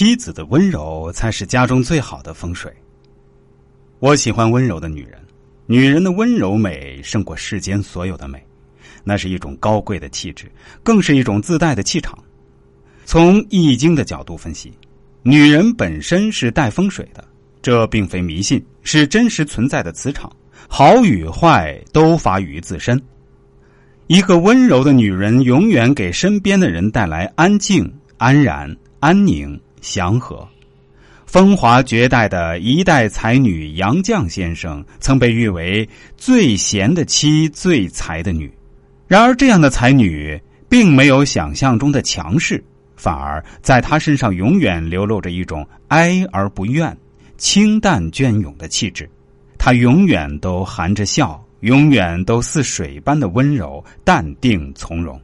妻子的温柔才是家中最好的风水。我喜欢温柔的女人，女人的温柔美胜过世间所有的美，那是一种高贵的气质，更是一种自带的气场。从《易经》的角度分析，女人本身是带风水的，这并非迷信，是真实存在的磁场，好与坏都发于自身。一个温柔的女人，永远给身边的人带来安静、安然、安宁。祥和，风华绝代的一代才女杨绛先生，曾被誉为最贤的妻、最才的女。然而，这样的才女并没有想象中的强势，反而在她身上永远流露着一种哀而不怨、清淡隽永的气质。她永远都含着笑，永远都似水般的温柔、淡定、从容。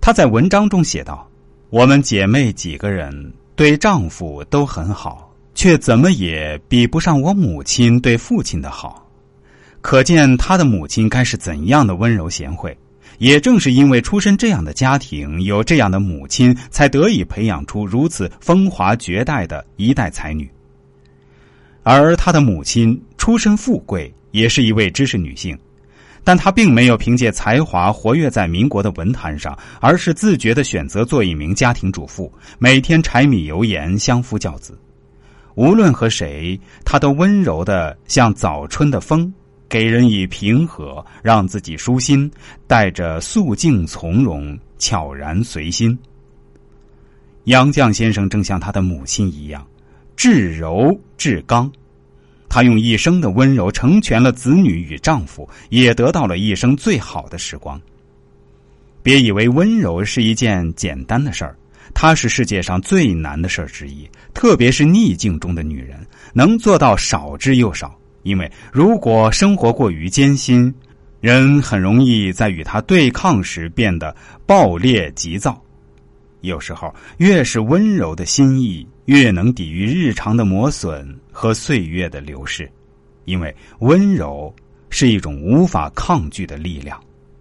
她在文章中写道。我们姐妹几个人对丈夫都很好，却怎么也比不上我母亲对父亲的好。可见她的母亲该是怎样的温柔贤惠。也正是因为出身这样的家庭，有这样的母亲，才得以培养出如此风华绝代的一代才女。而她的母亲出身富贵，也是一位知识女性。但他并没有凭借才华活跃在民国的文坛上，而是自觉的选择做一名家庭主妇，每天柴米油盐相夫教子。无论和谁，他都温柔的像早春的风，给人以平和，让自己舒心，带着素静从容，悄然随心。杨绛先生正像他的母亲一样，至柔至刚。她用一生的温柔成全了子女与丈夫，也得到了一生最好的时光。别以为温柔是一件简单的事儿，它是世界上最难的事儿之一。特别是逆境中的女人，能做到少之又少。因为如果生活过于艰辛，人很容易在与他对抗时变得暴烈急躁。有时候，越是温柔的心意，越能抵御日常的磨损和岁月的流逝，因为温柔是一种无法抗拒的力量。